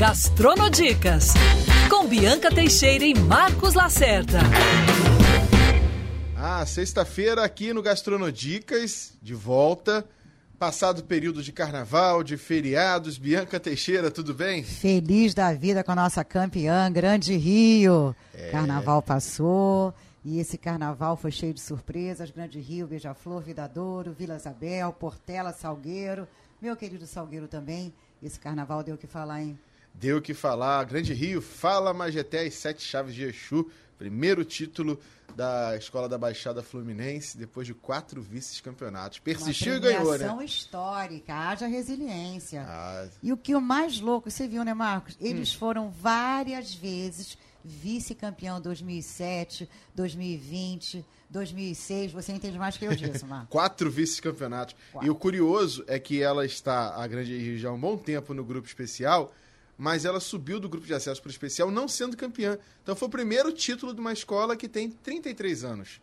Gastronodicas, com Bianca Teixeira e Marcos Lacerda. Ah, sexta-feira aqui no Gastronodicas, de volta. Passado o período de carnaval, de feriados. Bianca Teixeira, tudo bem? Feliz da vida com a nossa campeã, Grande Rio. É... Carnaval passou e esse carnaval foi cheio de surpresas. Grande Rio, Beija-Flor, Vidadouro, Vila Isabel, Portela, Salgueiro. Meu querido Salgueiro também. Esse carnaval deu o que falar, hein? Deu o que falar. Grande Rio, fala Majeté e Sete Chaves de Exu. Primeiro título da Escola da Baixada Fluminense, depois de quatro vices-campeonatos. Persistiu e ganhou, né? Uma histórica, haja resiliência. Ah. E o que o mais louco, você viu, né, Marcos? Eles hum. foram várias vezes vice-campeão 2007, 2020, 2006. Você entende mais que eu disso, Marcos. Quatro vice-campeonatos. E o curioso é que ela está, a Grande Rio, já há um bom tempo no grupo especial, mas ela subiu do grupo de acesso para o especial não sendo campeã. Então foi o primeiro título de uma escola que tem 33 anos.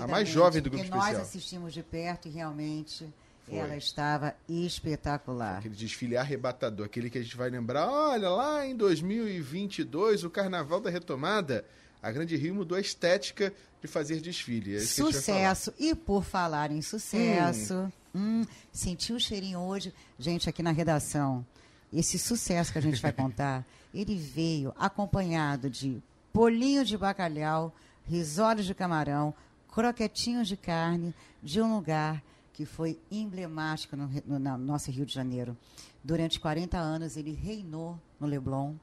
A mais jovem do grupo especial. nós assistimos de perto e realmente foi. Ela estava espetacular. Aquele desfile arrebatador, aquele que a gente vai lembrar, olha, lá em 2022, o Carnaval da Retomada, a Grande Rio mudou a estética de fazer desfile. É sucesso. E por falar em sucesso, hum. Hum, senti o cheirinho hoje, gente, aqui na redação. Esse sucesso que a gente vai contar, ele veio acompanhado de bolinho de bacalhau, risoles de camarão, croquetinhos de carne, de um lugar que foi emblemático no, no, no nosso Rio de Janeiro. Durante 40 anos, ele reinou no Leblon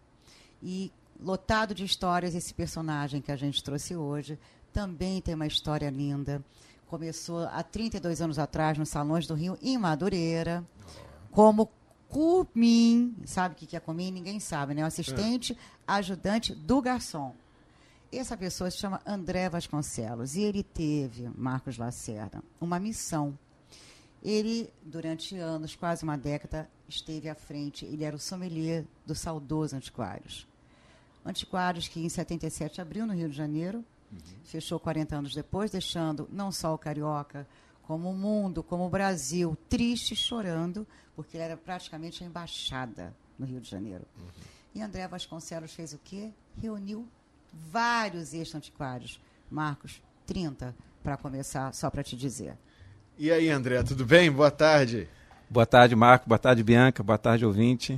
e lotado de histórias esse personagem que a gente trouxe hoje também tem uma história linda. Começou há 32 anos atrás nos Salões do Rio, em Madureira, como cumim. Sabe o que é cumim? Ninguém sabe, né? O assistente, é. ajudante do garçom. Essa pessoa se chama André Vasconcelos e ele teve, Marcos Lacerda, uma missão ele, durante anos, quase uma década, esteve à frente. Ele era o sommelier do saudoso Antiquários. Antiquários que, em 77, abriu no Rio de Janeiro, uhum. fechou 40 anos depois, deixando não só o carioca, como o mundo, como o Brasil, triste, chorando, porque ele era praticamente a embaixada no Rio de Janeiro. Uhum. E André Vasconcelos fez o quê? Reuniu vários ex-antiquários. Marcos, 30, para começar, só para te dizer. E aí, André, tudo bem? Boa tarde. Boa tarde, Marco. Boa tarde, Bianca. Boa tarde, ouvinte.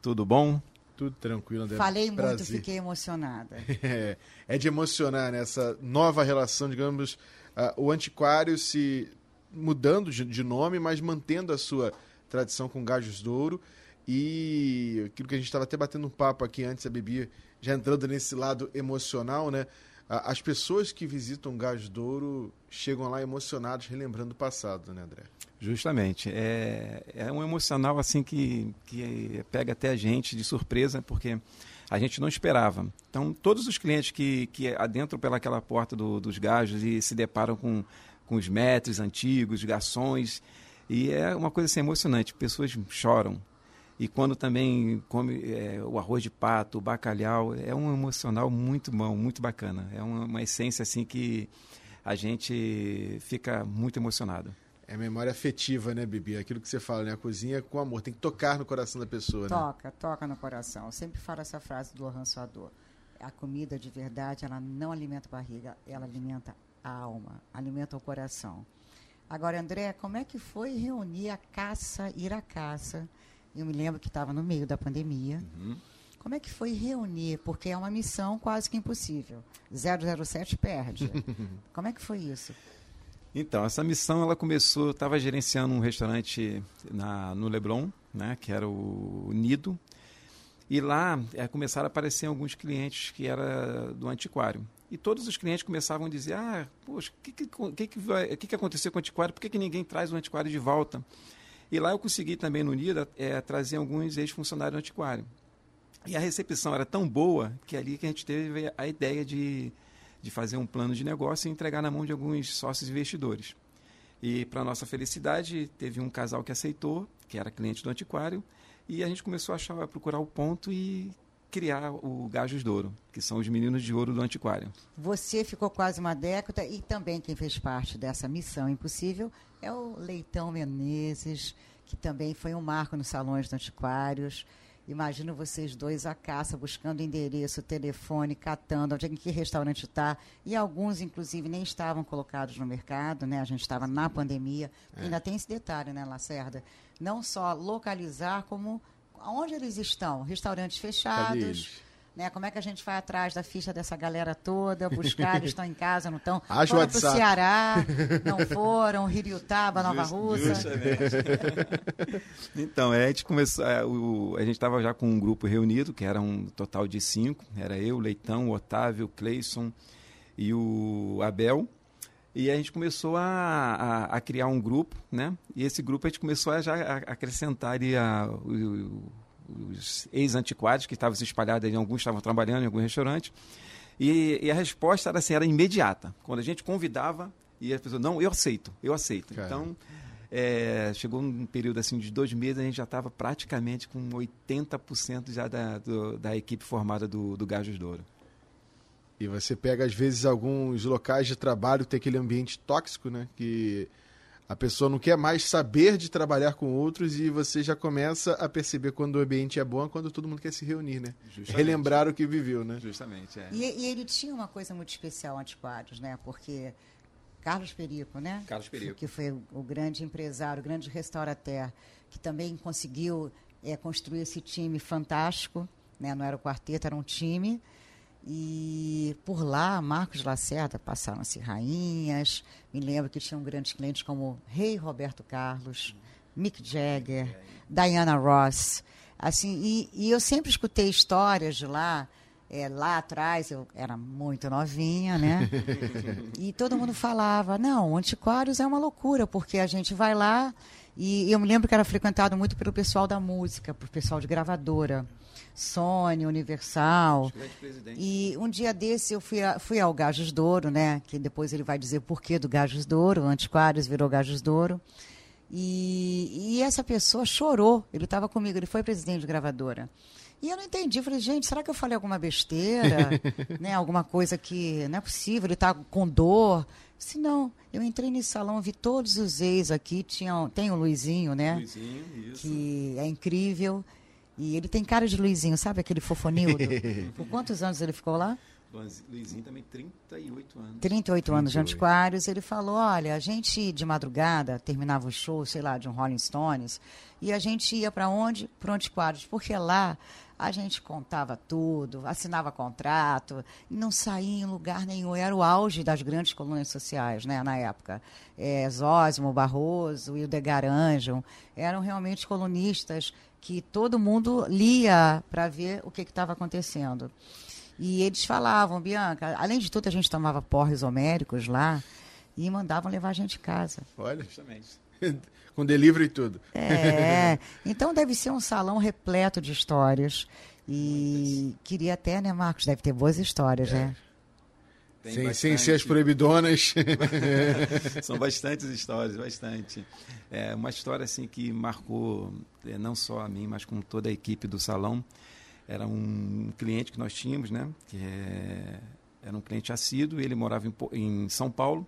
Tudo bom? Tudo tranquilo, André. Falei Prazer. muito, fiquei emocionada. É, é de emocionar nessa né? nova relação, digamos, uh, o antiquário se mudando de, nome, mas mantendo a sua tradição com gajos douro. E aquilo que a gente estava até batendo um papo aqui antes, a Bibi já entrando nesse lado emocional, né? as pessoas que visitam Gás Douro chegam lá emocionados, relembrando o passado, né, André? Justamente. É, é um emocional assim que, que pega até a gente de surpresa, porque a gente não esperava. Então, todos os clientes que, que adentram pelaquela porta do, dos gajos e se deparam com, com os metros antigos, garçons, e é uma coisa assim, emocionante. Pessoas choram, e quando também come é, o arroz de pato, o bacalhau, é um emocional muito bom, muito bacana. É uma, uma essência assim que a gente fica muito emocionado. É memória afetiva, né, Bibi? Aquilo que você fala, né? A cozinha com amor. Tem que tocar no coração da pessoa, toca, né? Toca, toca no coração. Eu sempre falo essa frase do Lohan Suador. A comida de verdade, ela não alimenta a barriga, ela alimenta a alma, alimenta o coração. Agora, André, como é que foi reunir a caça, ir à caça eu me lembro que estava no meio da pandemia. Uhum. Como é que foi reunir? Porque é uma missão quase que impossível. 007 perde. Como é que foi isso? Então, essa missão ela começou, estava gerenciando um restaurante na, no Leblon, né, que era o Nido, e lá é, começaram a aparecer alguns clientes que era do antiquário. E todos os clientes começavam a dizer, ah, poxa, o que, que, que, que, que aconteceu com o antiquário? Por que, que ninguém traz o antiquário de volta? E lá eu consegui também no NIDA é, trazer alguns ex-funcionários do antiquário. E a recepção era tão boa que ali que a gente teve a ideia de, de fazer um plano de negócio e entregar na mão de alguns sócios investidores. E, para nossa felicidade, teve um casal que aceitou, que era cliente do antiquário, e a gente começou a, achar, a procurar o ponto e criar o Gajos de Ouro, que são os meninos de ouro do antiquário. Você ficou quase uma década e também quem fez parte dessa missão impossível é o Leitão Menezes, que também foi um marco nos salões do antiquários. Imagino vocês dois à caça, buscando endereço, telefone, catando onde, em que restaurante está. E alguns, inclusive, nem estavam colocados no mercado, né? A gente estava na pandemia. É. Ainda tem esse detalhe, né, Lacerda? Não só localizar, como onde eles estão. Restaurantes fechados né? Como é que a gente vai atrás da ficha dessa galera toda, buscar, eles estão em casa, não estão? Haja foram para o Ceará, não foram, Ririutaba, Nova Just, Russa. então, é, a gente começou, é, a gente estava já com um grupo reunido, que era um total de cinco, era eu, Leitão, o Otávio, o Cleison e o Abel. E a gente começou a, a, a, criar um grupo, né? E esse grupo a gente começou a já acrescentar ali a, o, os ex-antiquários que estavam se espalhados, alguns estavam trabalhando em algum restaurante. E, e, a resposta era assim, era imediata. Quando a gente convidava, e a pessoa, não, eu aceito, eu aceito. Então, é, chegou um período assim de dois meses, a gente já estava praticamente com 80% já da, do, da equipe formada do, do Gajos Douro. E você pega, às vezes, alguns locais de trabalho que tem aquele ambiente tóxico, né? Que a pessoa não quer mais saber de trabalhar com outros e você já começa a perceber quando o ambiente é bom, quando todo mundo quer se reunir, né? Justamente. Relembrar o que viveu, né? Justamente, é. E, e, ele tinha uma coisa muito especial, Antiquários, né? Porque Carlos Perico, né? Carlos Perico. Que foi o grande empresário, o grande restaurateur, que também conseguiu é, construir esse time fantástico, né? Não era o quarteto, era um time e por lá, Marcos Lacerda passaram-se rainhas. Me lembro que tinham grandes clientes como Rei Roberto Carlos, Mick Jagger, Diana Ross. Assim, e, e eu sempre escutei histórias de lá. É, lá atrás eu era muito novinha, né? e todo mundo falava: não, Antiquários é uma loucura, porque a gente vai lá. E eu me lembro que era frequentado muito pelo pessoal da música, pelo pessoal de gravadora. Sony, Universal. E um dia desse eu fui, a, fui ao Gajos Douro, né? Que depois ele vai dizer o porquê do Gajos Douro, o Antiquários virou Gajos Douro. E, e essa pessoa chorou. Ele estava comigo, ele foi presidente de gravadora. E eu não entendi. falei, gente, será que eu falei alguma besteira? né? Alguma coisa que não é possível, ele está com dor. Se não, eu entrei nesse salão, vi todos os ex aqui, tinham, tem o Luizinho, né? Luizinho, isso. Que é incrível. E ele tem cara de Luizinho, sabe aquele fofonildo? Por quantos anos ele ficou lá? Luizinho também, 38 anos. 38 anos de antiquários. Ele falou: olha, a gente de madrugada terminava o show, sei lá, de um Rolling Stones, e a gente ia para onde? Para antiquários, porque lá a gente contava tudo, assinava contrato, e não saía em lugar nenhum. Era o auge das grandes colônias sociais, né, na época. É, Zósimo, Barroso, Hildegar Anjum, eram realmente colunistas que todo mundo lia para ver o que estava acontecendo. E eles falavam, Bianca, além de tudo, a gente tomava porres homéricos lá e mandavam levar a gente em casa. Olha, justamente. Com delivery e tudo. É. Então deve ser um salão repleto de histórias. E Muitas. queria até, né, Marcos? Deve ter boas histórias, é. né? Sem, sem ser as proibidonas. São bastantes histórias, bastante. É uma história assim que marcou é, não só a mim, mas com toda a equipe do salão. Era um cliente que nós tínhamos, né? Que é, era um cliente assíduo, ele morava em, em São Paulo.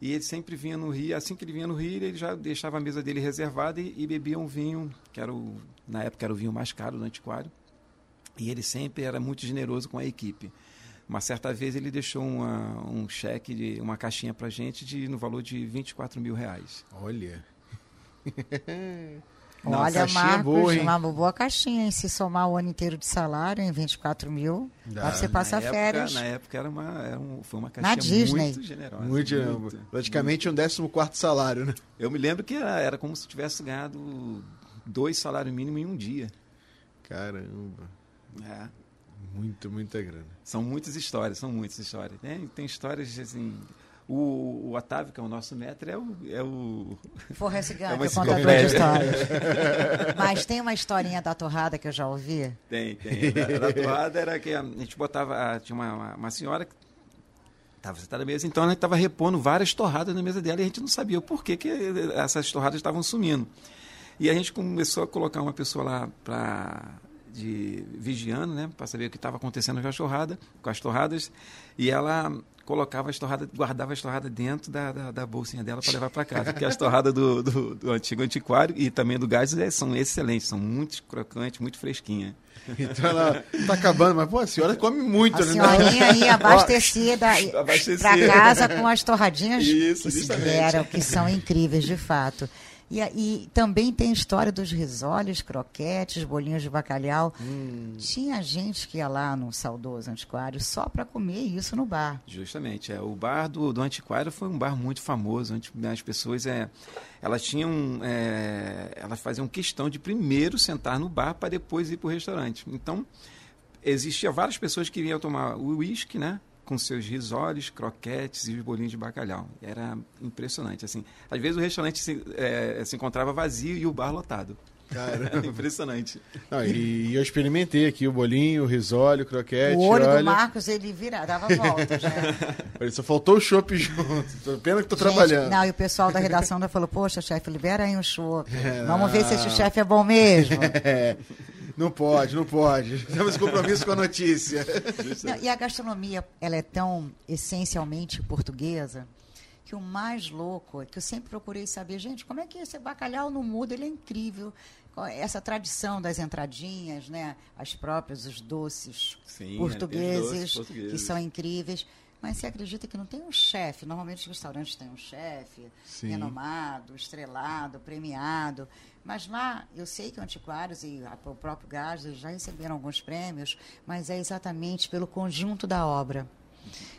E ele sempre vinha no Rio, assim que ele vinha no Rio, ele já deixava a mesa dele reservada e, e bebia um vinho, que era o, na época era o vinho mais caro do antiquário. E ele sempre era muito generoso com a equipe. Uma certa vez ele deixou uma, um cheque, de, uma caixinha para gente de, no valor de 24 mil reais. Olha. Não, Olha, Marcos, boa, uma boa caixinha, hein? Se somar o ano inteiro de salário em 24 mil, dá, você passa férias. Na época era uma, era um, foi uma caixinha Na Disney. muito generosa. Muito, muito praticamente muito. um 14 salário, né? Eu me lembro que era, era como se tivesse ganhado dois salários mínimos em um dia. Caramba. É. Muito, muita grana. São muitas histórias, são muitas histórias. Tem, tem histórias assim. O, o Otávio, que é o nosso mestre, é o. É o Forrest Gump, é uma contador de histórias. Mas tem uma historinha da torrada que eu já ouvi? Tem, tem. Da, da torrada era que a, gente botava. Tinha uma, uma senhora que estava sentada na mesa, então ela estava repondo várias torradas na mesa dela e a gente não sabia o porquê que essas torradas estavam sumindo. E a gente começou a colocar uma pessoa lá para de vigiando, né, para saber o que estava acontecendo com as torradas, com as torradas, e ela colocava as torradas, guardava as torradas dentro da, da, da bolsinha dela para levar para casa. Porque as torradas do, do, do, antigo antiquário e também do gás é, são excelentes, são muito crocantes, muito fresquinhas. Então ela tá acabando, mas pô, a senhora come muito, a né? senhorinha aí abastecida para casa com as torradinhas Isso, que, eram, que são incríveis de fato. E, e, também tem a história dos risoles, croquetes, bolinhos de bacalhau. Hum. Tinha gente que ia lá no saudoso antiquário só para comer isso no bar. Justamente. É, o bar do, do antiquário foi um bar muito famoso. Onde as pessoas é, elas tinham. É, elas faziam questão de primeiro sentar no bar para depois ir para o restaurante. Então, existia várias pessoas que iam tomar o uísque, né? Com seus risoles, croquetes e os bolinhos de bacalhau. Era impressionante. Assim, às vezes o restaurante se, é, se encontrava vazio e o bar lotado. Cara, impressionante. Não, e eu experimentei aqui o bolinho, o risole, o croquete. O olho olha... do Marcos, ele vira, dava volta já. Só faltou o chopp junto. Pena que estou trabalhando. Não, e o pessoal da redação ainda falou, poxa, chefe, libera aí um chopp. É, Vamos ver se esse chefe é bom mesmo. É. Não pode, não pode. Temos compromisso com a notícia. Não, e a gastronomia, ela é tão essencialmente portuguesa que o mais louco é que eu sempre procurei saber, gente, como é que esse bacalhau não muda? Ele é incrível. Essa tradição das entradinhas, né? As próprias, os doces, Sim, portugueses, doces portugueses, que são incríveis. Mas você acredita que não tem um chefe? Normalmente os restaurantes têm um chefe renomado, estrelado, premiado. Mas lá, eu sei que o Antiquários e o próprio Gás já receberam alguns prêmios, mas é exatamente pelo conjunto da obra.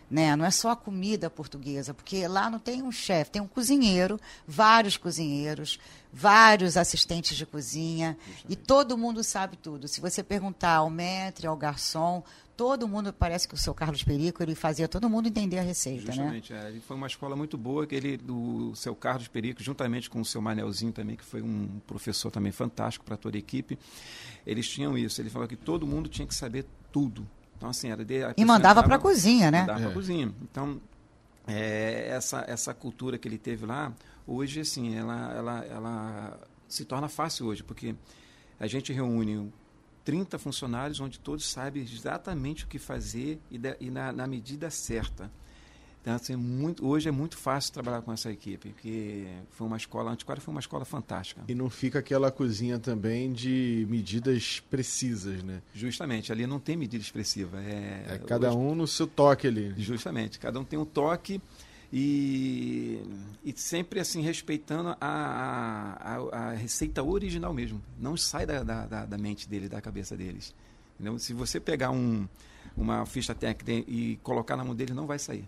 Né? Não é só a comida portuguesa, porque lá não tem um chefe, tem um cozinheiro, vários cozinheiros, vários assistentes de cozinha, Justamente. e todo mundo sabe tudo. Se você perguntar ao maître, ao garçom, todo mundo, parece que o seu Carlos Perico, ele fazia todo mundo entender a receita, né? Justamente, né? É, foi uma escola muito boa, que ele, o seu Carlos Perico, juntamente com o seu Manelzinho também, que foi um professor também fantástico para toda a equipe, eles tinham isso, ele falou que todo mundo tinha que saber tudo. Então, assim, era de, E mandava para a cozinha, né? Mandava é. para a cozinha. Então, é, essa, essa cultura que ele teve lá, hoje, assim, ela, ela, ela se torna fácil hoje, porque a gente reúne 30 funcionários onde todos sabem exatamente o que fazer e, da, e na, na, medida certa. Então, assim, muito, hoje é muito fácil trabalhar com essa equipe, porque foi uma escola, a Antiquária foi uma escola fantástica. E não fica aquela cozinha também de medidas precisas, né? Justamente, ali não tem medida expressiva. É, é cada hoje, um no seu toque ali. Justamente, cada um tem um toque e, e sempre assim respeitando a, a, a, receita original mesmo. Não sai da, da, da mente dele, da cabeça deles. Entendeu? Se você pegar um, uma ficha técnica e colocar na mão dele, não vai sair.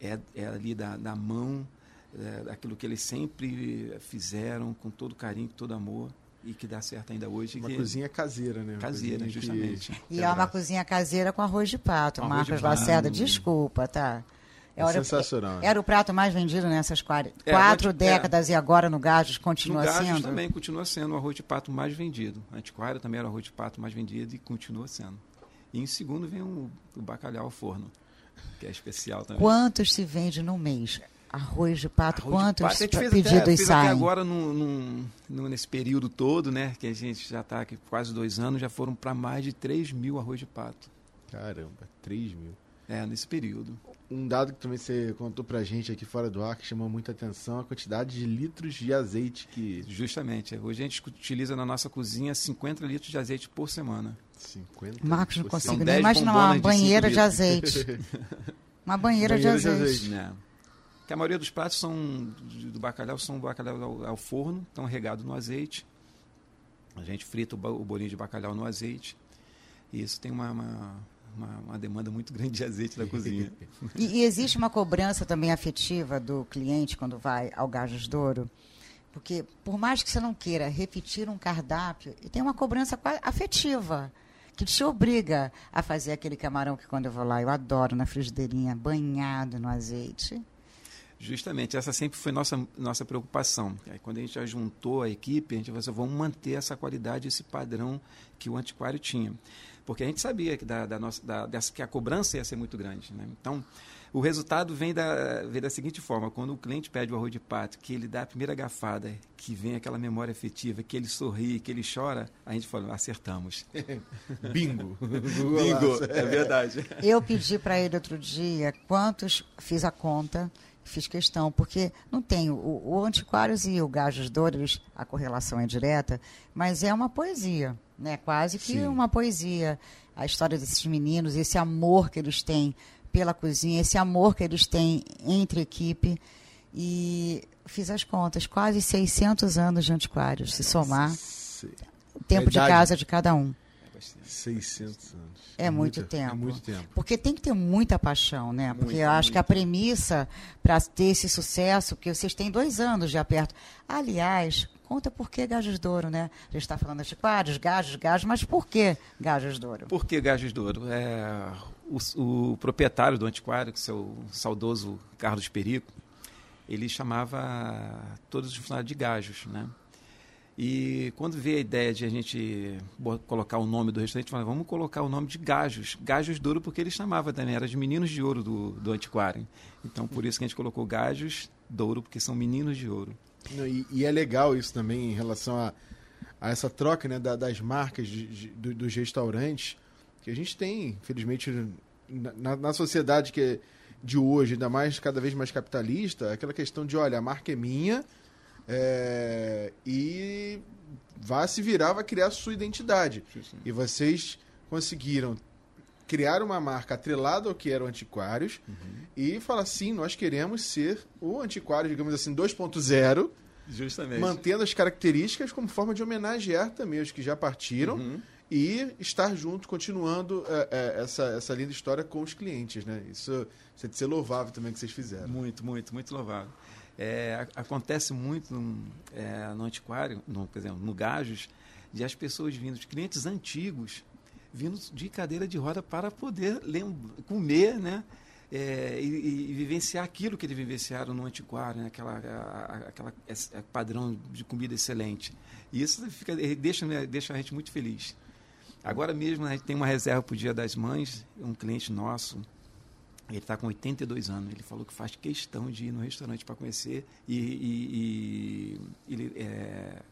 É, é ali da, da mão, é, daquilo que eles sempre fizeram com todo carinho, com todo amor e que dá certo ainda hoje. Uma que... cozinha caseira, né? Uma caseira, justamente. Que... E é uma cozinha caseira com arroz de pato. Arroz Marcos de Lacerda, desculpa, tá? É era, sensacional. Era o prato mais vendido nessas quatro, é, quatro décadas é. e agora no Gajos continua no Gajos sendo? também continua sendo o arroz de pato mais vendido. Antiquário também era o arroz de pato mais vendido e continua sendo. E em segundo vem o, o bacalhau ao forno, que é especial também. Quantos se vende no mês? Arroz de pato, arroz quantos de pato. pedidos até, saem? agora, no, no, no, nesse período todo, né, que a gente já está aqui quase dois anos, já foram para mais de 3 mil arroz de pato. Caramba, 3 mil. É, nesse período. Um dado que também você contou pra gente aqui fora do ar, que chamou muita atenção, a quantidade de litros de azeite que... Justamente. Hoje a gente utiliza na nossa cozinha 50 litros de azeite por semana. 50 Marcos, não consigo nem imaginar uma banheira de, de azeite. uma banheira, banheira de azeite. De azeite. É. Que a maioria dos pratos são do bacalhau são bacalhau ao, ao forno, estão regados no azeite. A gente frita o bolinho de bacalhau no azeite. E isso tem uma, uma uma, uma demanda muito grande de azeite na cozinha. e, e, existe uma cobrança também afetiva do cliente quando vai ao Gajos Douro? Porque, por mais que você não queira repetir um cardápio, tem uma cobrança afetiva que te obriga a fazer aquele camarão que quando eu vou lá eu adoro na frigideirinha, banhado no azeite. Justamente, essa sempre foi nossa, nossa preocupação. Aí, quando a gente juntou a equipe, a gente falou assim, vamos manter essa qualidade, esse padrão que o antiquário tinha. Porque a gente sabia que, da, da nossa, da, dessa, que a cobrança ia ser muito grande. Né? Então, o resultado vem da, vem da seguinte forma: quando o cliente pede o arroz de pato, que ele dá a primeira gafada, que vem aquela memória afetiva, que ele sorri, que ele chora, a gente fala, acertamos. Bingo. Bingo, é verdade. Eu pedi para ele outro dia quantos fiz a conta fiz questão, porque não tem o, o Antiquários e o Gajos Douro, a correlação é direta, mas é uma poesia, né? Quase que Sim. uma poesia. A história desses meninos, esse amor que eles têm pela cozinha, esse amor que eles têm entre equipe. E fiz as contas, quase 600 anos de antiquários, se somar o tempo de casa de cada um. 600 anos. É, muito, muito tempo. É muito tempo. Porque tem que ter muita paixão, né? Porque muito, eu acho muito. que a premissa para ter esse sucesso, porque vocês têm dois anos já perto. Aliás, conta por que Gajos Douro, né? A gente está falando de antiquários, gajos, gajos, mas por que Gajos Douro? Por que Gajos Douro? É, o, o proprietário do antiquário, que é o saudoso Carlos Perico, ele chamava todos os funcionários de gajos, né? E quando veio a ideia de a gente colocar o nome do restaurante, falou, vamos colocar o nome de Gajos. Gajos Douro, porque ele chamava também, era de meninos de ouro do, do antiquário. Então, por isso que a gente colocou Gajos Douro, porque são meninos de ouro. E, e é legal isso também em relação a, a essa troca né, da, das marcas de, de, dos restaurantes, que a gente tem, infelizmente, na, na sociedade que é de hoje, ainda mais cada vez mais capitalista, aquela questão de, olha, a marca é minha é, e vai se virar, vai criar a sua identidade. Sim, sim. E vocês conseguiram criar uma marca atrelada ao que era o Antiquários uhum. e falar assim, nós queremos ser o Antiquário, digamos assim, 2.0, Justamente. mantendo as características como forma de homenagear também os que já partiram uhum. e estar junto, continuando é, é, essa, essa linda história com os clientes, né? Isso, isso é de ser louvável também que vocês fizeram. Muito, muito, muito louvável. É, acontece muito no, é, no antiquário, no, por exemplo, no Gajos, de as pessoas vindo, de clientes antigos, vindo de cadeira de roda para poder comer, né? É, e, e, vivenciar aquilo que eles vivenciaram no antiquário, né? aquela, a, aquela a, padrão de comida excelente. E isso fica, deixa, né? deixa a gente muito feliz. Agora mesmo a gente tem uma reserva para o Dia das Mães, um cliente nosso, ele está com 82 anos. Ele falou que faz questão de ir no restaurante para conhecer e, e, e, e é,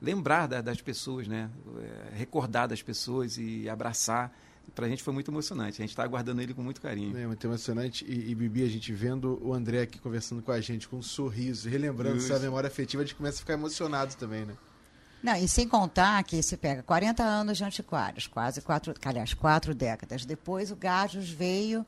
lembrar da, das pessoas, né? É, recordar das pessoas e abraçar. Para a gente foi muito emocionante. A gente está aguardando ele com muito carinho. É muito emocionante. E, e, Bibi, a gente vendo o André aqui conversando com a gente com um sorriso, relembrando Isso. essa memória afetiva, a gente começa a ficar emocionado também, né? Não, e sem contar que se pega 40 anos de antiquários, quase quatro, aliás, quatro décadas. Depois o Gajos veio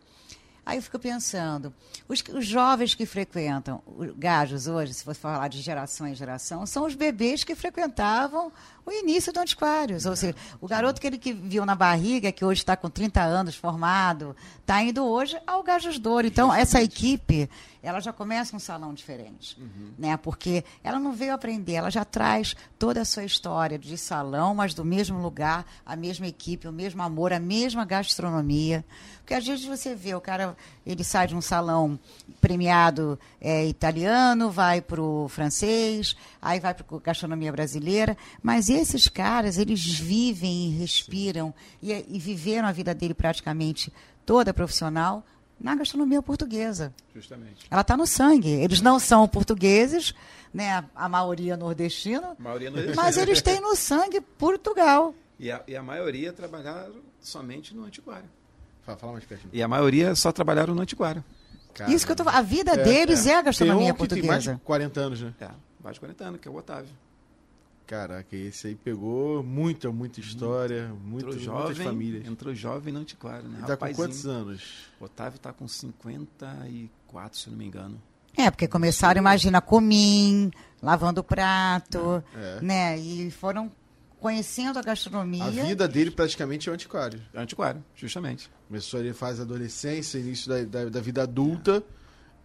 Aí eu fico pensando, os, os jovens que frequentam o Gajos hoje, se for falar de geração em geração, são os bebês que frequentavam o início do Antiquários. Ou seja, o garoto que ele que viu na barriga, que hoje está com 30 anos formado, está indo hoje ao Gajos Douro. Então, essa equipe, ela já começa um salão diferente. Uhum. Né? Porque ela não veio aprender, ela já traz toda a sua história de salão, mas do mesmo lugar, a mesma equipe, o mesmo amor, a mesma gastronomia. Porque às vezes você vê, o cara ele sai de um salão premiado é, italiano, vai para o francês, aí vai para a gastronomia brasileira, mas esses caras, eles vivem e respiram e, e viveram a vida dele praticamente toda profissional na gastronomia portuguesa. Justamente. Ela está no sangue. Eles não são portugueses, né? A, a maioria nordestina, maioria nordestina. mas eles têm no sangue Portugal. E a, e a maioria trabalharam somente no antiquário. Fala, fala mais pertinho. E a maioria só trabalharam no antiquário. Caramba. Isso que eu tô A vida é, deles é, é a gastronomia tem um portuguesa. Tem mais de 40 anos, né? É, mais de 40 anos, que é o Otávio. Caraca, esse aí pegou muita, muita história, muito, muitas jovem, famílias. Entrou jovem no antiquário, né? Ele tá com quantos anos? O Otávio tá com 54, se não me engano. É, porque começaram, imagina, comim, lavando prato, é. né? E foram conhecendo a gastronomia. A vida dele praticamente é o antiquário. É antiquário, justamente. Começou ali faz adolescência, início da, da, da vida adulta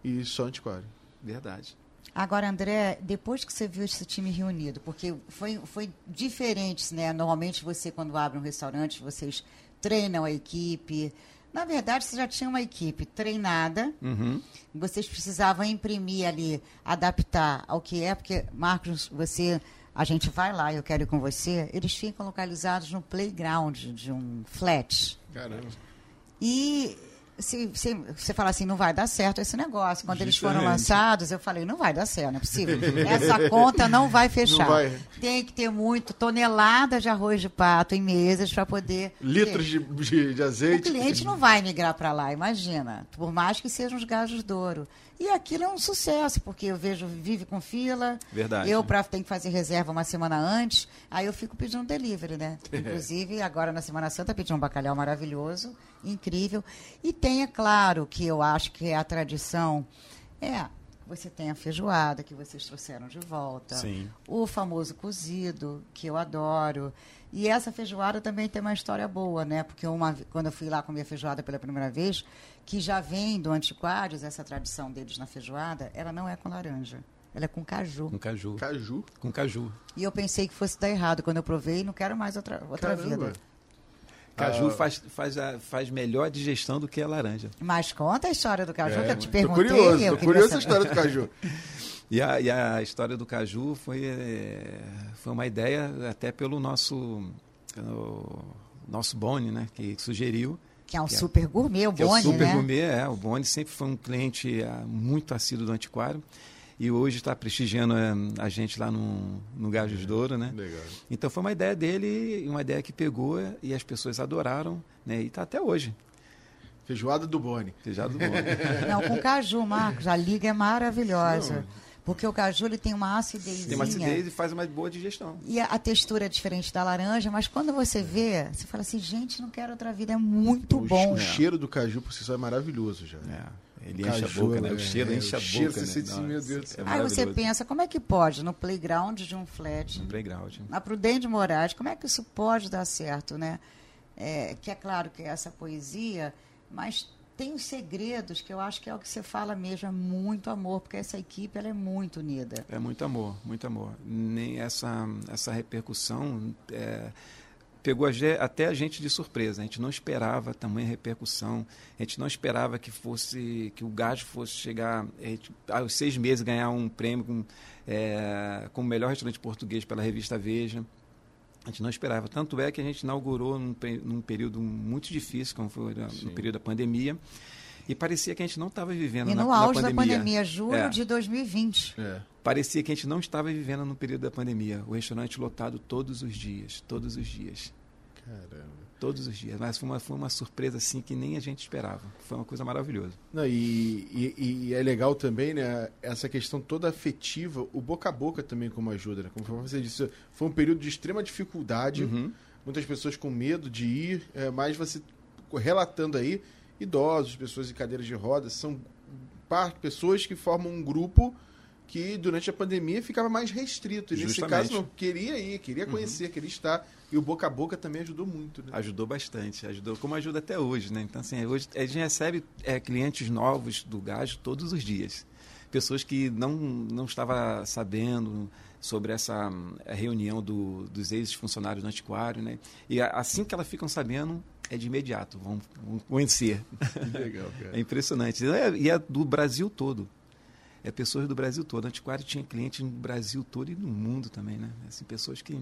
é. e só antiquário. Verdade. Agora, André, depois que você viu esse time reunido, porque foi, foi diferente, né? Normalmente você, quando abre um restaurante, vocês treinam a equipe, Na verdade, você já tinha uma equipe treinada, Uhum. vocês precisavam imprimir ali, adaptar ao que é, porque, Marcos, você, a gente vai lá, eu quero ir com você, eles ficam localizados no playground de um flat. Caramba. E se, se você fala assim, não vai dar certo esse negócio. Quando eles foram Justamente. lançados, eu falei, não vai dar certo, não é possível. Essa conta não vai fechar. Não vai. Tem que ter muito, toneladas de arroz de pato em mesas para poder. Litros de, de, de O azeite. cliente não vai migrar para lá, imagina. Por mais que sejam os gajos de ouro. E aquilo é um sucesso, porque eu vejo, vive com fila. Verdade. Eu pra, tenho que fazer reserva uma semana antes, aí eu fico pedindo delivery, né? Inclusive, agora na Semana Santa pedi um bacalhau maravilhoso, incrível. E tem, é claro, que eu acho que é a tradição. É, você tem a feijoada que vocês trouxeram de volta. Sim. O famoso cozido, que eu adoro. E essa feijoada também tem uma história boa, né? Porque uma, quando eu fui lá comer feijoada pela primeira vez, que já vem do Antiquários, essa tradição deles na feijoada, ela não é com laranja. Ela é com caju. Com caju. Caju. Com caju. E eu pensei que fosse dar errado quando eu provei e não quero mais outra, outra Caramba. vida. Caju Ah. faz, faz, a- faz melhor digestão do que a laranja. Mas conta a história do caju, que eu te tô perguntei. curioso, eu tô curioso saber. história do caju. E a, e a história do caju foi, eh, foi uma ideia até pelo nosso, o nosso Boni, né? Que sugeriu. Que é um Que é- super gourmet, o que é o Boni, Super né? Gourmet, é. O Boni sempre foi um cliente ah, muito assíduo do antiquário. E hoje está prestigiando eh, a gente lá no, no Gajos Douro, né? Legal. Então foi uma ideia dele, uma ideia que pegou e as pessoas adoraram, né? E está até hoje. Feijoada do Boni. Já do Boni. Não, com caju, Marcos, a liga é maravilhosa. Não. Porque o caju ele tem uma acidezinha. Tem uma acidez e faz uma boa digestão. E a, a textura é diferente da laranja, mas quando você vê, você fala assim, gente, não quero outra vida, é muito o, bom. o cheiro do caju por si só é maravilhoso já. É, ele O enche a boca, né? é, O cheiro é, enche a cheiro, boca, você né? sente assim, meu Deus do céu. é Aí você pensa, como é que pode, no playground de um flat, No playground. na Prudente Moraes, como é que isso pode dar certo, né? É, que é claro que é essa poesia, mas tem os segredos que eu acho que é o que você fala mesmo, é muito amor, porque essa equipe ela é muito unida. É muito amor, muito amor. Nem essa, essa repercussão é, pegou a até a gente de surpresa. A gente não esperava tamanha repercussão. A gente não esperava que fosse que o Gajo fosse chegar gente, aos seis meses ganhar um prêmio com, é, como melhor restaurante português pela revista Veja. A gente não esperava. Tanto é que a gente inaugurou num, num período muito difícil, como foi no Sim. período da pandemia. E parecia que a gente não estava vivendo E na, no na auge da pandemia, julho É. de 2020. É. Parecia que a gente não estava vivendo no período da pandemia. O restaurante lotado todos os dias, todos os dias, Caramba. Todos os dias. Mas foi uma, foi uma surpresa assim que nem a gente esperava. Foi uma coisa maravilhosa. Não, e, e- e é legal também, né? Essa questão toda afetiva, o boca a boca também como ajuda, né? Como você disse, foi um período de extrema dificuldade, Uhum. muitas pessoas com medo de ir, é, mas você relatando aí, idosos, pessoas em cadeiras de rodas, são pessoas que formam um grupo que durante a pandemia ficava mais restrito. E nesse caso não queria ir, queria conhecer, queria estar. E o boca a boca também ajudou muito, né? Ajudou bastante, ajudou como ajuda até hoje, né? Então assim, hoje a gente recebe é, clientes novos do Gajo todos os dias. Pessoas que não não estava sabendo sobre essa reunião do, dos ex-funcionários do antiquário, né? E assim que elas ficam sabendo, é de imediato, vão, vão conhecer. Que legal, cara. É impressionante. É- E é do Brasil todo. É pessoas do Brasil todo. O Antiquário tinha clientes no Brasil todo e no mundo também, né? Assim, pessoas que...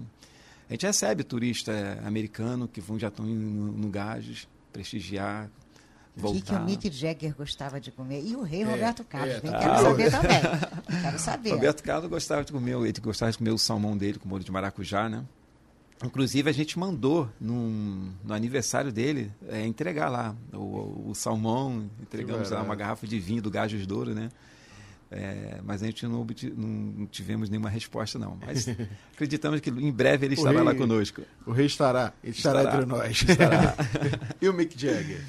A gente recebe turista é, americano que vão, já estão indo no, no Gajos, prestigiar, O que, que voltar. o Mick Jagger gostava de comer? E o rei É, Roberto Carlos, é, bem, tá. quero saber também. Quero saber. Roberto Carlos gostava de comer, ele gostava de comer o salmão dele com molho de maracujá, né? Inclusive a gente mandou num- no aniversário dele é, entregar lá o, o salmão, entregamos lá uma garrafa de vinho do Gajos Douro, né? É, mas a gente não, obti- não tivemos nenhuma resposta não. Mas acreditamos que em breve ele estará lá rei- conosco. O rei estará, ele estará, Estará. entre nós. e o Mick Jagger?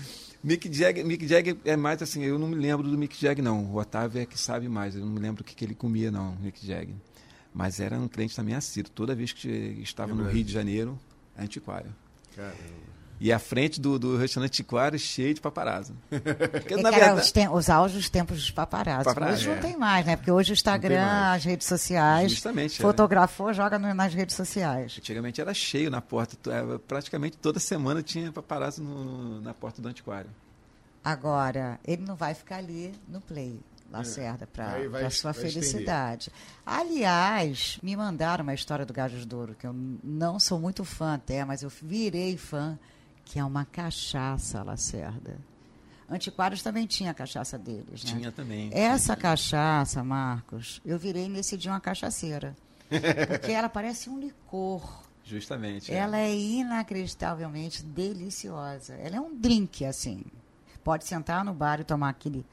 Mick Jagger, Mick Jagger é mais assim, eu não me lembro do Mick Jagger não. O Otávio é que sabe mais, eu não me lembro o que, que ele comia não, Mick Jagger. Mas era um cliente também assíduo. Toda vez que estava É no verdade. Rio de Janeiro, antiquário. Caramba. E à frente do, do restaurante antiquário cheio de paparazzo. Porque, É na que era verdade, os, tem- os auge tempos dos paparazzi. Paparazzi, Hoje é. não tem mais, né? Porque hoje o Instagram, as redes sociais, Justamente, é. fotografou, joga no- nas redes sociais. antigamente era cheio na porta. É, Praticamente toda semana tinha paparazzo no- na porta do antiquário. Agora, ele não vai ficar ali no play. Lacerda, para sua vai estender. felicidade. Aliás, me mandaram uma história do Gajos Douro, que eu não sou muito fã até, mas eu virei fã, que é uma cachaça Lacerda. Antiquários também tinha a cachaça deles, né? Tinha também. Essa cachaça, Marcos, eu virei nesse dia uma cachaceira. Porque ela parece um licor. Justamente. é. Ela é inacreditavelmente deliciosa. Ela é um drink, assim. Pode sentar no bar e tomar aquele,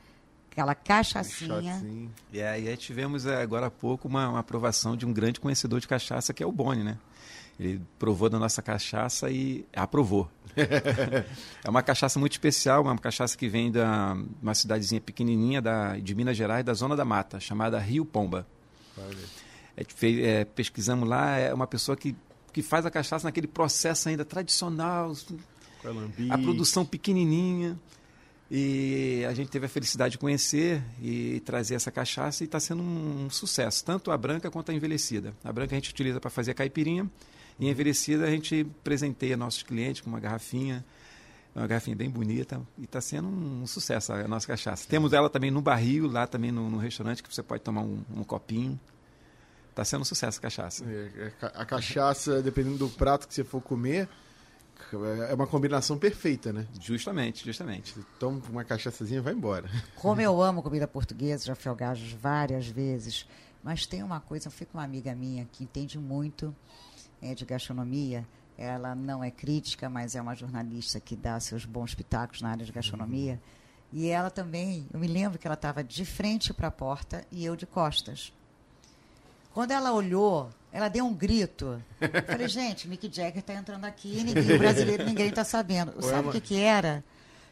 aquela cachaçinha. Shotzinho. E aí aí tivemos eh, agora há pouco uma, uma aprovação de um grande conhecedor de cachaça, que é o Boni, né? Ele provou da nossa cachaça e aprovou. é uma cachaça muito especial, uma cachaça que vem da uma cidadezinha pequenininha da, de Minas Gerais, da Zona da Mata, chamada Rio Pomba. É, é, pesquisamos lá, é uma pessoa que, que faz a cachaça naquele processo ainda tradicional, a produção pequenininha. E a gente teve a felicidade de conhecer e trazer essa cachaça e está sendo um, sucesso, tanto a branca quanto a envelhecida. A branca a gente utiliza para fazer a caipirinha e a envelhecida a gente presenteia nossos clientes com uma garrafinha, uma garrafinha bem bonita e está sendo um, sucesso a nossa cachaça. Temos ela também no barril, lá também no, no restaurante, que você pode tomar um, um copinho. Está sendo um sucesso a cachaça. É, é, A cachaça, dependendo do prato que você for comer, é uma combinação perfeita, né? Justamente, justamente. Toma uma cachaçazinha e vai embora. Como eu amo comida portuguesa, já fui ao Gajos várias vezes. Mas tem uma coisa, eu fui com uma amiga minha que entende muito eh, de gastronomia. Ela não é crítica, mas é uma jornalista que dá seus bons pitacos na área de gastronomia. E ela também, eu me lembro que ela estava de frente para a porta e eu de costas. Quando ela olhou, ela deu um grito. Eu falei, gente, Mick Jagger está entrando aqui, ninguém, o brasileiro ninguém está sabendo. É Sabe o que, que era?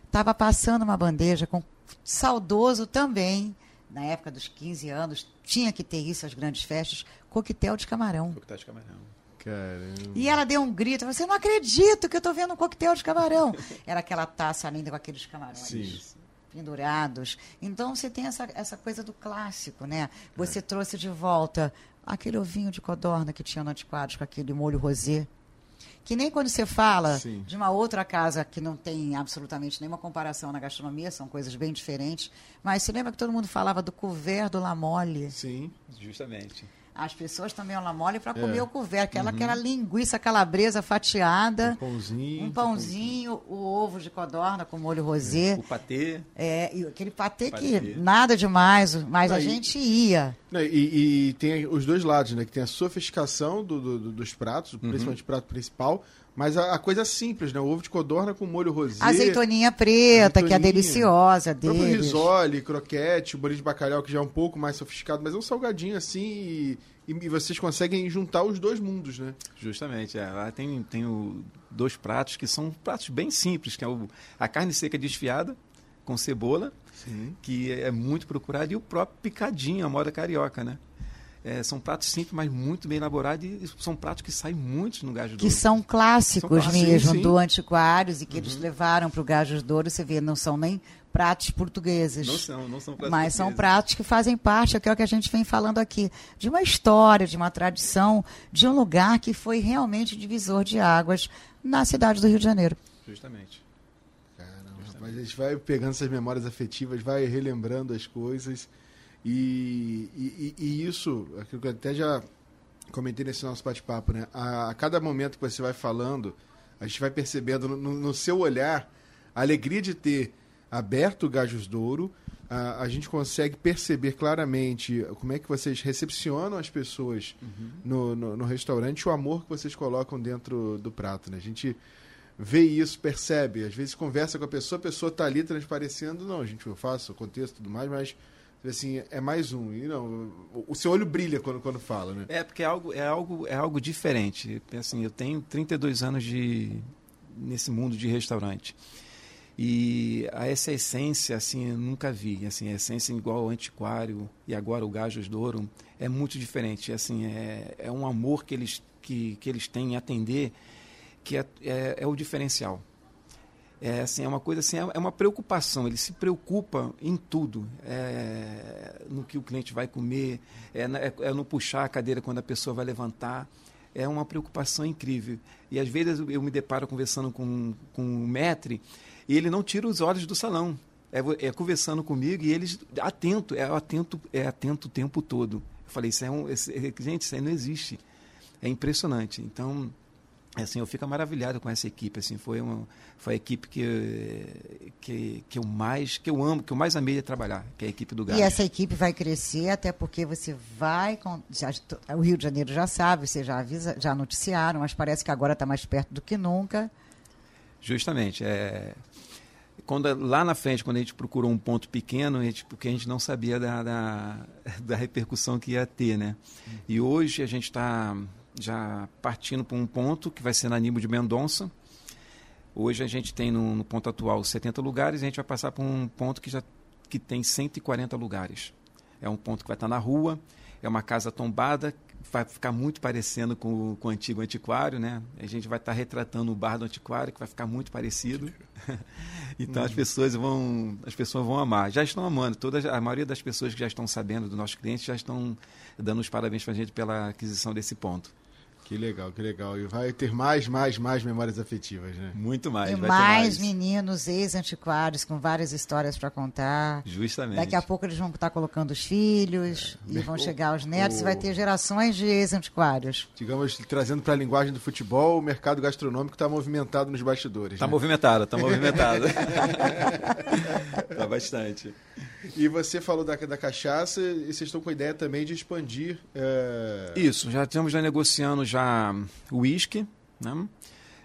Estava passando uma bandeja com saudoso também, na época dos 15 anos, tinha que ter isso, as grandes festas, coquetel de camarão. Coquetel de camarão. Caramba. E ela deu um grito, você não acredito que eu estou vendo um coquetel de camarão. Era aquela taça linda com aqueles camarões Sim. pendurados. Então você tem essa, essa coisa do clássico, né? Você É. trouxe de volta aquele ovinho de codorna que tinha no antiquários com aquele molho rosé. Que nem quando você fala Sim. de uma outra casa que não tem absolutamente nenhuma comparação na gastronomia, são coisas bem diferentes. Mas você lembra que todo mundo falava do couvert do lamole? Sim. Justamente. As pessoas também o lamole para É. comer o couvert, aquela, aquela linguiça calabresa fatiada, Um pãozinho. um pãozinho, o ovo de codorna com molho rosé. O patê. É, e aquele patê, Patê. que nada demais, mas a Aí- gente ia. Não, E, e tem os dois lados, né? Que tem a sofisticação do- do- do- dos pratos, Uhum. principalmente o prato principal, mas a, a coisa simples, né? O ovo de codorna com molho rosé. Azeitoninha preta, que é Azeitoninha. deliciosa O próprio deles. risole, croquete, o bolinho de bacalhau, que já é um pouco mais sofisticado, mas é um salgadinho assim e, e vocês conseguem juntar os dois mundos, né? Justamente, é. Lá tem, tem o- dois pratos que são pratos bem simples, que é o, a carne seca desfiada com cebola, Sim. que é muito procurado, e o próprio picadinho, a moda carioca, né? É, são pratos simples, mas muito bem elaborados e são pratos que saem muitos no Gajo Que Douro. são clássicos São clássicos, mesmo, sim, sim. do Antiquários, e que Uhum. eles levaram para o Gajos Douro, você vê, não são nem pratos portugueses. Não são, não são pratos Mas são pratos que fazem parte, que é o que a gente vem falando aqui, de uma história, de uma tradição, de um lugar que foi realmente divisor de águas na cidade do Rio de Janeiro. Justamente. Caramba, rapaz, a gente vai pegando essas memórias afetivas, vai relembrando as coisas. E, e, e- isso, aquilo que eu até já comentei nesse nosso bate-papo, né? A, a cada momento que você vai falando, a gente vai percebendo no, no- seu olhar a alegria de ter aberto o Gajos Douro. A, a gente consegue perceber claramente como é que vocês recepcionam as pessoas no, no, no restaurante, o amor que vocês colocam dentro do prato, né? A gente vê isso, percebe, às vezes conversa com a pessoa, a pessoa está ali transparecendo, não, gente, eu faço o contexto e tudo mais, mas assim, é mais um. E não, o- seu olho brilha quando, quando fala, né? É, porque é algo, é algo, é algo diferente. Assim, eu tenho 32 anos de, nesse mundo de restaurante. E a essa essência, assim, eu nunca vi. Assim, a essência igual ao antiquário e agora o Gajos Douro é muito diferente. Assim, é, é um amor que eles, que, que eles têm em atender que é, é, é o diferencial. É, assim, é uma coisa assim, é é uma preocupação. Ele se preocupa em tudo, é, no que o cliente vai comer, é, é- é no puxar a cadeira quando a pessoa vai levantar. é uma preocupação incrível. E às vezes eu me deparo conversando com, com o metre e ele não tira os olhos do salão. É, é conversando comigo e eles atento, é atento, é atento o tempo todo. Eu falei, isso é um, gente, isso aí não existe. É impressionante. Então, assim, eu fico maravilhado com essa equipe. Assim, foi uma, foi a equipe que, que, que eu mais que eu amo, que eu mais amei de trabalhar, que é a equipe do Gás. E essa equipe vai crescer até porque você vai, com, já, o Rio de Janeiro já sabe, você já avisa, já noticiaram, mas parece que agora está mais perto do que nunca. Justamente, é quando lá na frente, quando a gente procurou um ponto pequeno, a gente, porque a gente não sabia da, da, da repercussão que ia ter, né? E hoje a gente está já partindo para um ponto que vai ser na Nimo de Mendonça. Hoje a gente tem no, no, ponto atual 70 lugares e a gente vai passar para um ponto que já que tem 140 lugares. É um ponto que vai estar na rua, é uma casa tombada vai ficar muito parecendo com, com o antigo antiquário, né? A gente vai estar retratando o bar do antiquário, que vai ficar muito parecido. então as uhum. pessoas vão as pessoas vão amar. Já estão amando. Toda, a maioria das pessoas que já estão sabendo do nosso cliente já estão dando os parabéns para a gente pela aquisição desse ponto. Que legal, que legal. E vai ter mais, mais, mais memórias afetivas, né? Muito mais. E mais, mais, meninos ex-antiquários com várias histórias para contar. Justamente. Daqui a pouco eles vão estar colocando os filhos é. e vão chegar os netos o... e vai ter gerações de ex-antiquários. Digamos, trazendo para a linguagem do futebol, o mercado gastronômico está movimentado nos bastidores. Está né? movimentado, está movimentado. Está bastante. E você falou da, da cachaça e vocês estão com a ideia também de expandir. É... Isso, já estamos já negociando já o uísque, né?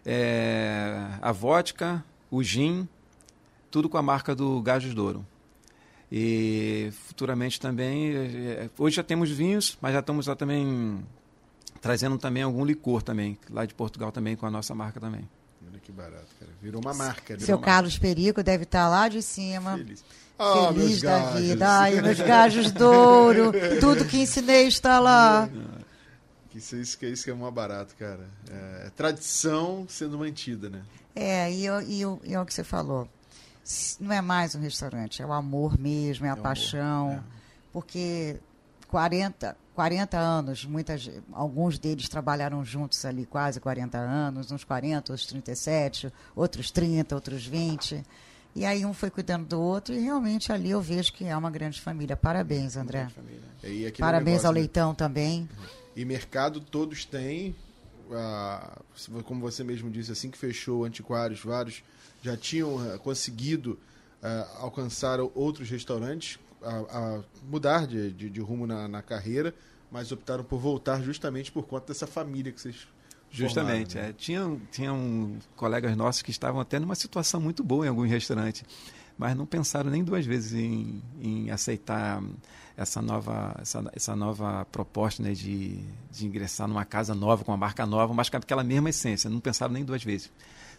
É, a vodka, o gin, tudo com a marca do Gajos Douro. E futuramente também, é, hoje já temos vinhos, mas já estamos lá também trazendo também algum licor também, lá de Portugal também, com a nossa marca também. Olha que barato, cara. Virou uma marca. Virou Seu uma Carlos marca. Perico deve estar lá de cima. Feliz. Ah, Feliz da gajos. vida. Ai, meus gajos de ouro. Tudo que ensinei está lá. Isso, isso, isso que é uma barato, cara. É, é, tradição sendo mantida, né? É, e, e, e é o que você falou. Não é mais um restaurante, é o amor mesmo, é a é paixão. Amor, é. Porque 40, 40 anos, muitas, alguns deles trabalharam juntos ali quase 40 anos, uns 40, outros 37, outros 30, outros 20. E aí um foi cuidando do outro e realmente ali eu vejo que é uma grande família. Parabéns, André. Parabéns negócio, ao né? Leitão também. E mercado todos têm. Ah, como você mesmo disse, assim que fechou o Antiquários, vários já tinham ah, conseguido ah, alcançar outros restaurantes, a, mudar de, de, de rumo na, na, carreira, mas optaram por voltar justamente por conta dessa família que vocês Justamente. Formaram, né? é. Tinham, tinham colegas nossos que estavam até numa situação muito boa em algum restaurante, mas não pensaram nem duas vezes em, em aceitar essa nova, essa, essa nova proposta né, de, de ingressar numa casa nova, com uma marca nova, mas com aquela mesma essência. Não pensaram nem duas vezes.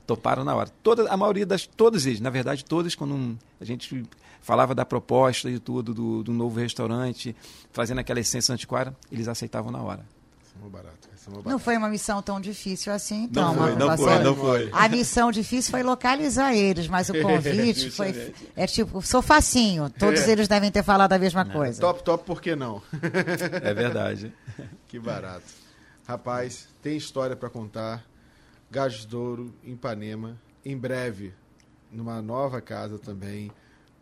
Toparam na hora. Toda, a maioria das. Todos eles, na verdade, todos, quando a gente falava da proposta e tudo, do, do novo restaurante, fazendo aquela essência antiquária, eles aceitavam na hora. Isso é barato. Não foi uma missão tão difícil assim, então. Não foi, não foi, não foi. A missão difícil foi localizar eles, mas o convite foi. É tipo, sou facinho. Todos é. eles devem ter falado a mesma coisa. Top, top, por que não? É verdade. que barato. Rapaz, tem história para contar. Gajos Douro, Ipanema. Em breve, numa nova casa também.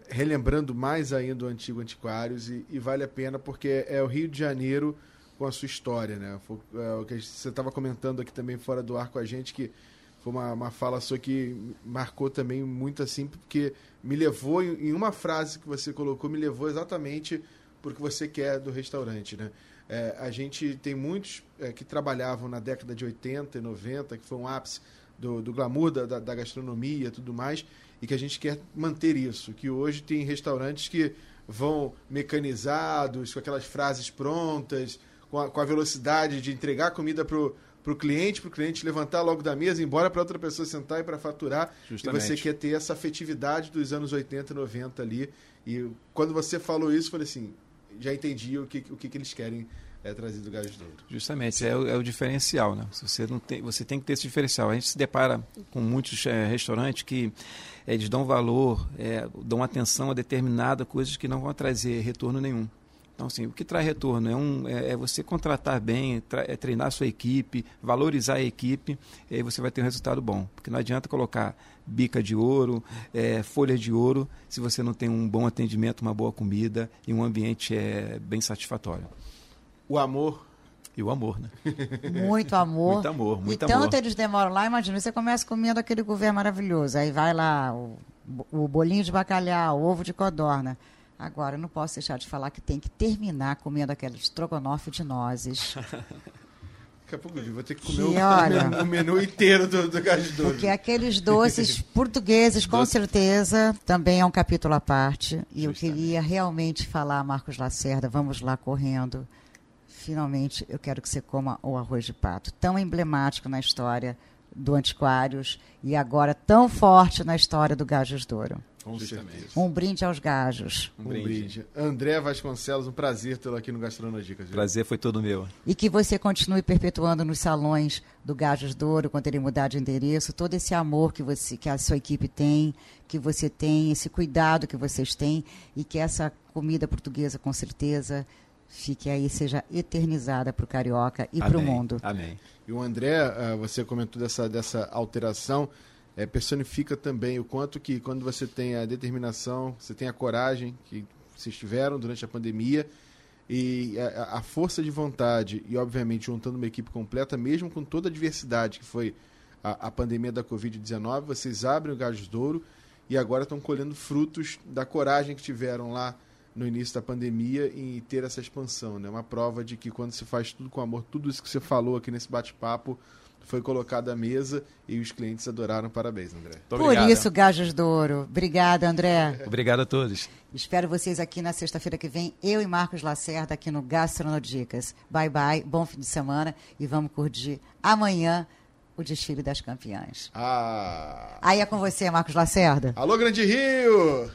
Relembrando mais ainda o antigo Antiquários. E, e vale a pena porque é o Rio de Janeiro com a sua história, né? Foi, é, o que você estava comentando aqui também fora do ar com a gente que foi uma, uma fala sua que marcou também muito assim, porque me levou em, uma frase que você colocou, me levou exatamente por que você quer do restaurante, né? É, a gente tem muitos é, que trabalhavam na década de 80 e 90, que foi um ápice do, do glamour da, da, da gastronomia e tudo mais, e que a gente quer manter isso, que hoje tem restaurantes que vão mecanizados, com aquelas frases prontas, com a, com a velocidade de entregar comida para o cliente, para o cliente levantar logo da mesa, embora para outra pessoa sentar e para faturar. Justamente. E você quer ter essa afetividade dos anos 80 e 90 ali. E quando você falou isso, eu falei assim, já entendi o que, o que, que eles querem é, trazer do Gás Douro. Justamente, é o, é o, diferencial, né? Você, não tem, você tem que ter esse diferencial. A gente se depara com muitos é, restaurantes que é, eles dão valor, dão atenção a determinada coisas que não vão trazer retorno nenhum Então, assim, o que traz retorno é, um, é, é você contratar bem, é treinar a sua equipe, valorizar a equipe, e aí você vai ter um resultado bom. Porque não adianta colocar bica de ouro, é, folhas de ouro, se você não tem um bom atendimento, uma boa comida e um ambiente é, bem satisfatório. O amor e o amor, né? Muito amor. muito amor, muito e amor. tanto eles demoram lá, imagina, você começa comendo aquele governo maravilhoso, aí vai lá o, o bolinho de bacalhau, o ovo de codorna. Agora, eu não posso deixar de falar que tem que terminar comendo aquele estrogonofe de nozes. Daqui a pouco eu vou ter que comer que, o, olha, o, menu inteiro do, do gás doce. Porque aqueles doces portugueses, com Doce. certeza, também é um capítulo à parte. E eu queria realmente falar, Marcos Lacerda, vamos lá correndo. Finalmente, eu quero que você coma o arroz de pato, tão emblemático na história do Antiquários e agora tão forte na história do Gajos Douro. Com certeza. Um brinde aos gajos. Um brinde. Um brinde. André Vasconcelos, um prazer tê-lo aqui no Gastronodicas. Prazer foi todo meu. E que você continue perpetuando nos salões do Gajos Douro, quando ele mudar de endereço, todo esse amor que, você, que a sua equipe tem, que você tem, esse cuidado que vocês têm e que essa comida portuguesa, com certeza, fique aí, seja eternizada para o carioca e para o mundo. Amém. E o André, uh, você comentou dessa, dessa alteração é, personifica também o quanto que quando você tem a determinação, você tem a coragem que vocês tiveram durante a pandemia e a, a força de vontade e obviamente juntando uma equipe completa, mesmo com toda a diversidade que foi a, a pandemia da Covid-19, vocês abrem o Gajos Douro e agora estão colhendo frutos da coragem que tiveram lá no início da pandemia em ter essa expansão. É né? uma prova de que quando se faz tudo com amor, tudo isso que você falou aqui nesse bate-papo, foi colocado à mesa e os clientes adoraram. Parabéns, André. Por isso, Gajos do Ouro. Obrigada, André. Obrigado a todos. Espero vocês aqui na sexta-feira que vem, eu e Marcos Lacerda aqui no Gastronodicas. Bye, bye, bom fim de semana e vamos curtir amanhã o desfile das campeãs. Ah. Aí é com você, Marcos Lacerda. Alô, Grande Rio!